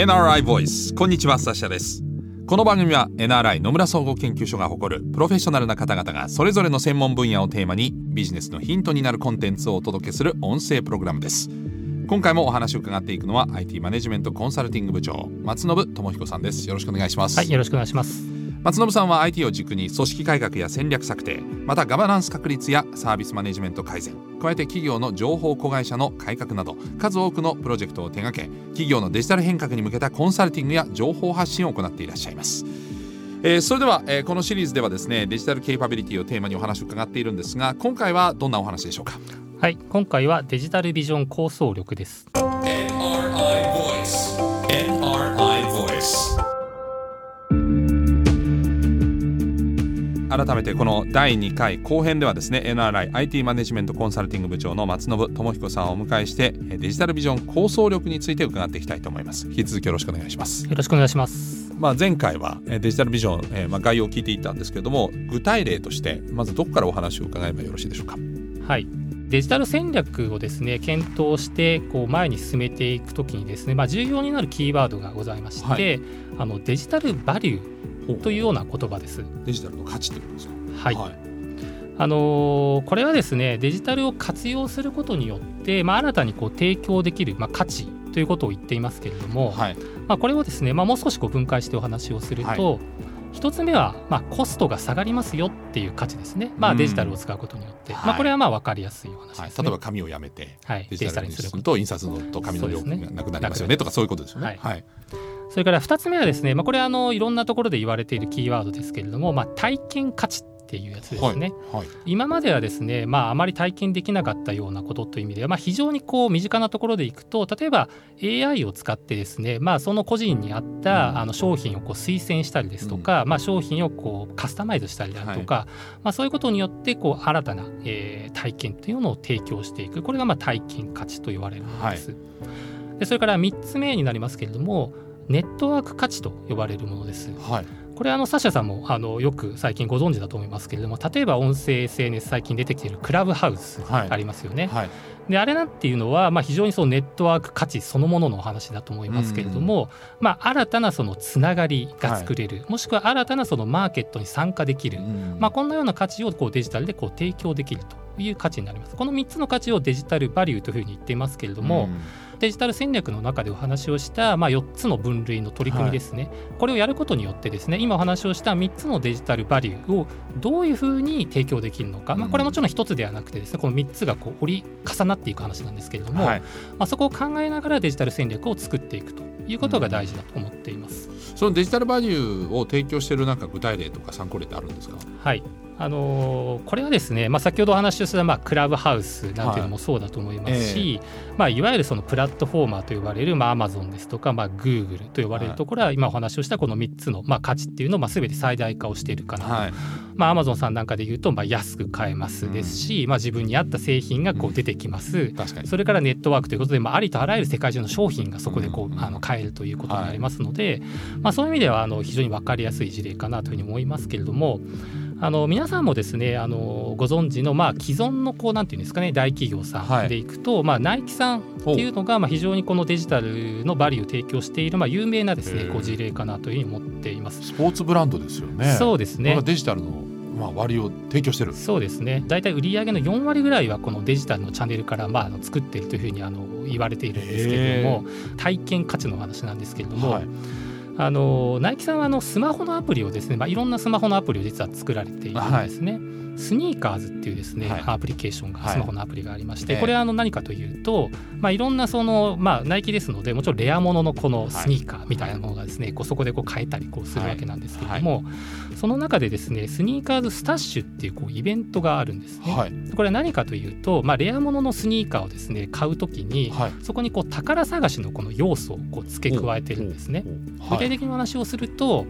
NRI Voice こんにちはサシャです。この番組は NRI 野村総合研究所が誇るプロフェッショナルな方々がそれぞれの専門分野をテーマにビジネスのヒントになるコンテンツをお届けする音声プログラムです。今回もお話を伺っていくのは IT マネジメントコンサルティング部長松信智彦さんです。よろしくお願いします。はいよろしくお願いします。松信さんは IT を軸に組織改革や戦略策定またガバナンス確立やサービスマネジメント改善加えて企業の情報子会社の改革など数多くのプロジェクトを手掛け企業のデジタル変革に向けたコンサルティングや情報発信を行っていらっしゃいます。えー、それでは、えー、このシリーズではですねデジタルケイパビリティをテーマにお話を伺っているんですが今回はどんなお話でしょうか？はい今回はデジタルビジョン構想力です。改めてこの第2回後編ではですね NRIIT マネジメントコンサルティング部長の松信智彦さんをお迎えしてデジタルビジョン構想力について伺っていきたいと思います。引き続きよろしくお願いします。よろしくお願いします。まあ前回はデジタルビジョン、えー、まあ概要を聞いていったんですけれども具体例としてまずどこからお話を伺えばよろしいでしょうか？はい。デジタル戦略をですね検討してこう前に進めていくときにですね、まあ、重要になるキーワードがございまして、はい、あのデジタルバリューというような言葉です。デジタルの価値ということですか？はい。はい、あのー、これはですねデジタルを活用することによって、まあ、新たにこう提供できる、まあ、価値ということを言っていますけれども、はい、まあ、これをですね、まあ、もう少しこう分解してお話をすると、はい。1つ目は、まあ、コストが下がりますよっていう価値ですね、まあ、デジタルを使うことによって、うん、まあ、これはまあ分かりやすいお話です、ね。はい、例えば紙をやめて、はい、デジタルにすると印刷のと紙の量がなくなりますよねとかそういうことですよね。はいそれから2つ目はですね、まあ、これはあのいろんなところで言われているキーワードですけれども、まあ、体験価値っていうやつですね、はいはい、今まではですね、まあ、あまり体験できなかったようなことという意味では、まあ、非常にこう身近なところでいくと例えば AI を使ってですね、まあ、その個人に合ったあの商品をこう推薦したりですとか、うん、まあ、商品をこうカスタマイズしたりだとか、はい、まあ、そういうことによってこう新たな、えー、体験というのを提供していく。これがまあ体験価値と言われるものです。でそれから3つ目になりますけれどもネットワーク価値と呼ばれるものです。はい、これはあのサシャさんもあのよく最近ご存知だと思いますけれども例えば音声 SNS 最近出てきているクラブハウスありますよね。はい。はい、であれなんていうのは、まあ、非常にそのネットワーク価値そのもののお話だと思いますけれども、まあ、新たなそのつながりが作れる、もしくは新たなそのマーケットに参加できる、まあ、こんなような価値をこうデジタルでこう提供できるという価値になります。この3つの価値をデジタルバリューというふうに言っていますけれども、デジタル戦略の中でお話をした、まあ、4つの分類の取り組みですね、はい、これをやることによってですね今お話をした3つのデジタルバリューをどういうふうに提供できるのか、まあ、これもちろん1つではなくてですねこの3つがこう折り重なっていく話なんですけれども、はい、まあ、そこを考えながらデジタル戦略を作っていくということが大事だと思っています。そのデジタルバリューを提供しているなんか具体例とか参考例ってあるんですか？はいあのー、これはですね、まあ、先ほどお話をした、まあ、クラブハウスなんていうのもそうだと思いますし、はい。えー、まあ、いわゆるそのプラットフォーマーと呼ばれる、まあ、Amazon ですとか、まあ、Google と呼ばれるところは、今お話をしたこの3つの、まあ、価値っていうのを、まあ、全て最大化をしているかなと。はい。まあ、Amazon さんなんかで言うと、まあ、安く買えますですし、うん、まあ、自分に合った製品がこう出てきます、うん、それからネットワークということで、まあ、ありとあらゆる世界中の商品がそこでこう、うん、あの買えるということになりますので、はい、まあ、そういう意味ではあの非常に分かりやすい事例かなというふうに思いますけれどもあの皆さんもですねあのご存知のまあ既存のこうなんていうんですかね大企業さんでいくと、はい、まあナイキさんっていうのがまあ非常にこのデジタルのバリューを提供しているまあ有名なですねこう事例かなというふうに思っています。スポーツブランドですよね。そうですね。デジタルのまあ割を提供してる。そうですね。大体売上の4割ぐらいはこのデジタルのチャンネルからまああの作っているというふうにあの言われているんですけれども体験価値の話なんですけれども、はいあのナイキさんはあのスマホのアプリをですね、まあ、いろんなスマホのアプリを実は作られているんですね。はい。スニーカーズっていうですね、はい、アプリケーションがスマホのアプリがありまして、はい、これはあの何かというと、まあ、いろんなその、まあ、ナイキですのでもちろんレアもののこのスニーカーみたいなものがですね、こうそこでこう買えたりこうするわけなんですけれども、その中でですねスニーカーズスタッシュっていうこうイベントがあるんですね。これは何かというと、まあ、レアもののスニーカーをですね買うときに、そこにこう宝探しのこの要素をこう付け加えてるんですね。的にお話をすると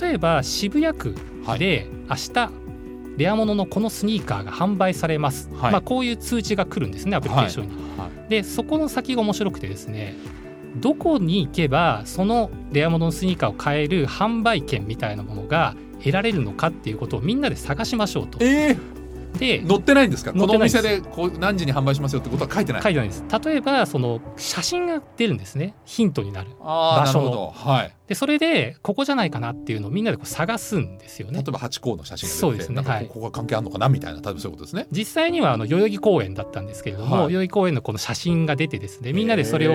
例えば渋谷区で明日レアもののこのスニーカーが販売されます、はい、まあ、こういう通知が来るんですねアプリケーションに。はい、でそこの先が面白くてですねどこに行けばそのレアもののスニーカーを買える販売権みたいなものが得られるのかっていうことをみんなで探しましょうと。えーで載ってないんですか？このお店でこう何時に販売しますよってことは書いてない。書いてないです。例えばその写真が出るんですね。ヒントになる。場所の。はい。でそれでここじゃないかなっていうのをみんなでこう探すんですよね。例えば八甲の写真がそうですね。はい、ここが関係あるのかなみたいな例えばそういうことですね。実際にはあの代々木公園だったんですけれども、はい、代々木公園のこの写真が出てですねみんなでそれを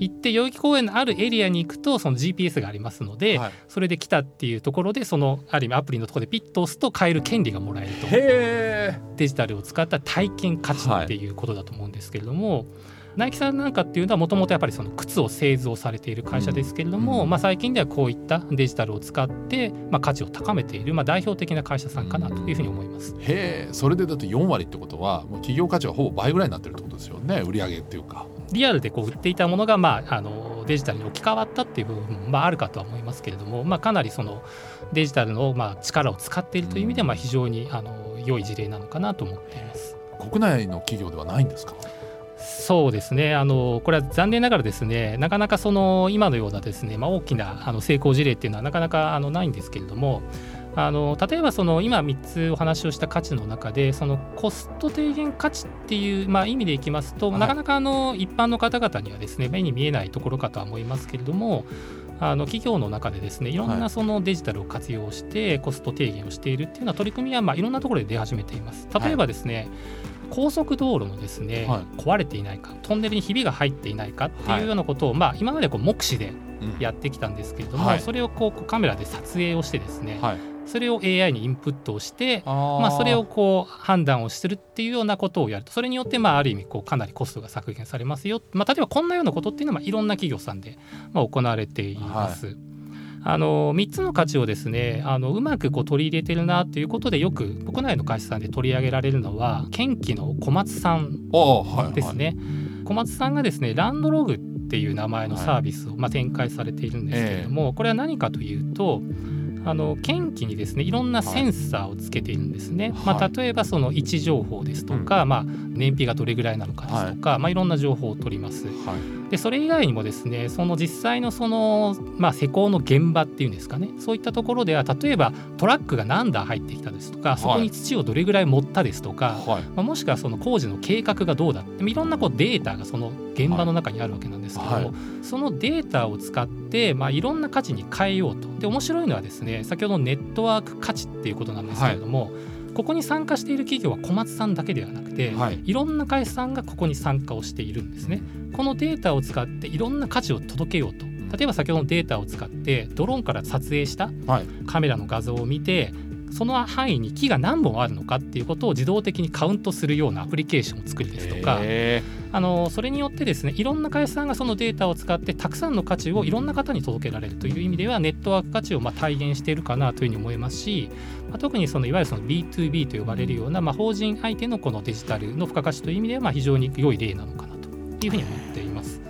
行って代々木公園のあるエリアに行くとその GPS がありますので、はい、それで来たっていうところでそのある意味アプリのところでピッと押すと買える権利がもらえるとデジタルを使った体験価値っていうことだと思うんですけれども、はい、ナイキさんなんかっていうのはもともとやっぱりその靴を製造されている会社ですけれども、うん、まあ、最近ではこういったデジタルを使って、まあ、価値を高めている、まあ、代表的な会社さんかなというふうに思います。へえそれでだって4割ってことはもう企業価値はほぼ倍ぐらいになってるってことですよね売上っていうか。リアルでこう売っていたものが、まあ、あのデジタルに置き換わったっていう部分も、まあ、あるかとは思いますけれども、まあ、かなりそのデジタルのまあ力を使っているという意味では、まあ、非常にあの良い事例なのかなと思っています。国内の企業ではないんですか？そうですね。あのこれは残念ながらですねなかなかその今のようなですね、まあ、大きなあの成功事例っていうのはなかなかあのないんですけれどもあの例えばその今3つお話をした価値の中でそのコスト低減価値っていう、まあ、意味でいきますと、はい、なかなかあの一般の方々にはですね目に見えないところかとは思いますけれどもあの企業の中でですねい。ろんなそのデジタルを活用してコスト低減をしているっていうような取り組みはまあいろんなところで出始めています。例えばですね、はい。高速道路のですね、はい、壊れていないかトンネルにひびが入っていないかっていうようなことを、はい、まあ、今までこう目視でやってきたんですけれども、うんはい、それをこうカメラで撮影をしてですね、それを AI にインプットをしてまあ、それをこう判断をするっていうようなことをやるとそれによってまあある意味こうかなりコストが削減されますよ、まあ、例えばこんなようなことっていうのはまあいろんな企業さんでまあ行われています。あの3つの価値をですねあのうまくこう取り入れてるなということでよく国内の会社さんで取り上げられるのは県機の小松さんですね。はいはい、小松さんがですねランドログっていう名前のサービスを、まあ、展開されているんですけれども、これは何かというとあの検機にですねいろんなセンサーをつけているんですね、はい、まあ、例えばその位置情報ですとか、うん、まあ、燃費がどれぐらいなのかですとか、はい。まあ、いろんな情報を取ります。はいでそれ以外にもですねその実際のその、まあ、施工の現場っていうんですかねそういったところでは例えばトラックが何台入ってきたですとかそこに土をどれぐらい盛ったですとか、はい、まあ、もしくはその工事の計画がどうだっていろんなこうデータがその現場の中にあるわけなんですけども、はい、そのデータを使って、まあ、いろんな価値に変えようと。で面白いのはですね先ほどのネットワーク価値っていうことなんですけれども、はいここに参加している企業は小松さんだけではなくて、はい、いろんな会社さんがここに参加をしているんですね。このデータを使っていろんな価値を届けようと。例えば先ほどのデータを使ってドローンから撮影したカメラの画像を見て、その範囲に木が何本あるのかっていうことを自動的にカウントするようなアプリケーションを作るですとかあのそれによってですねいろんな会社さんがそのデータを使ってたくさんの価値をいろんな方に届けられるという意味ではネットワーク価値をまあ体現しているかなというふうに思いますし、まあ、特にそのいわゆるその B2B と呼ばれるような、まあ、法人相手のこのデジタルの付加価値という意味ではまあ非常に良い例なのかなというふうに思っています。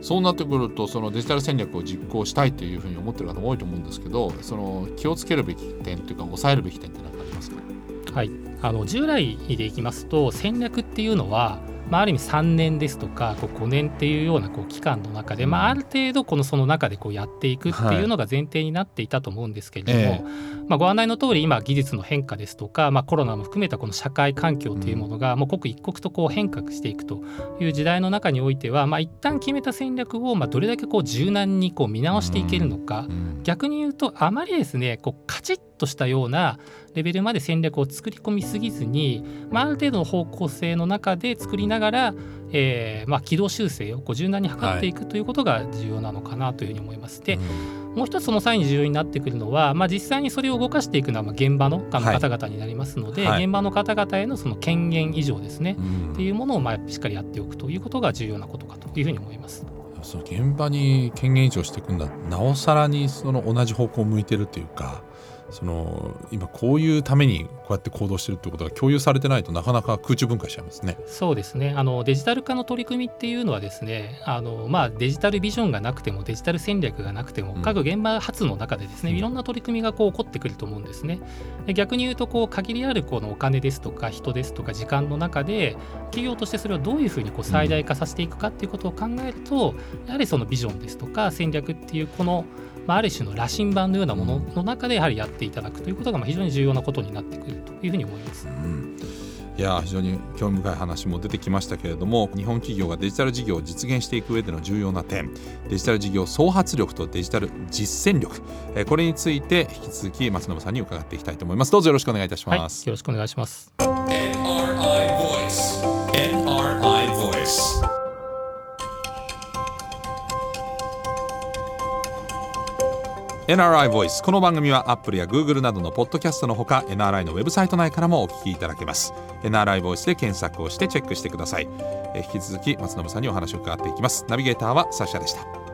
そうなってくるとそのデジタル戦略を実行したいというふうに思ってる方も多いと思うんですけどその気をつけるべき点というか抑えるべき点って何かありますか？はい。あの従来でいきますと戦略っていうのはまあ、ある意味3年ですとかこう5年っていうようなこう期間の中で、まあ、ある程度このその中でこうやっていくっていうのが前提になっていたと思うんですけれども、はい。まあ、ご案内の通り今技術の変化ですとか、まあ、コロナも含めたこの社会環境というものがもう刻一刻とこう変革していくという時代の中においては、まあ、一旦決めた戦略をまあどれだけこう柔軟にこう見直していけるのか、逆に言うとあまりですねこうカチッとしたようなレベルまで戦略を作り込みすぎずに、まあ、ある程度の方向性の中で作りながら、えーまあ、軌道修正をこう柔軟に図っていくということが重要なのかなというふうに思います。で、もう一つその際に重要になってくるのは、まあ、実際にそれを動かしていくのはまあ現場の方々になりますので、はい、現場の方々へのその権限以上ですね、っていうものをまあしっかりやっておくということが重要なことかというふうに思います。その現場に権限移譲していくんだ。なおさらにその同じ方向を向いてるというかその今こういうためにこうやって行動してるってことが共有されてないとなかなか空中分解しちゃいますね。そうですねあのデジタル化の取り組みっていうのはですねあの、まあ、デジタルビジョンがなくてもデジタル戦略がなくても、うん、各現場発の中でですねいろんな取り組みがこう起こってくると思うんですね。で逆に言うとこう限りあるこのお金ですとか人ですとか時間の中で企業としてそれをどういうふうにこう最大化させていくかっていうことを考えると、やはりそのビジョンですとか戦略っていうこのまあ、ある種の羅針盤のようなものの中でやはりやっていただくということがまあ非常に重要なことになってくるというふうに思います。うん。いや非常に興味深い話も出てきましたけれども日本企業がデジタル事業を実現していく上での重要な点デジタル事業創発力とデジタル実践力。これについて引き続き松信さんに伺っていきたいと思います。どうぞよろしくお願いいたします、はい、よろしくお願いします NRI Voice この番組は Apple や Google などのポッドキャストのほか NRI のウェブサイト内からもお聞きいただけます。NRI Voice で検索をしてチェックしてください。引き続き松延さんにお話を伺っていきます。ナビゲーターはサッシャでした。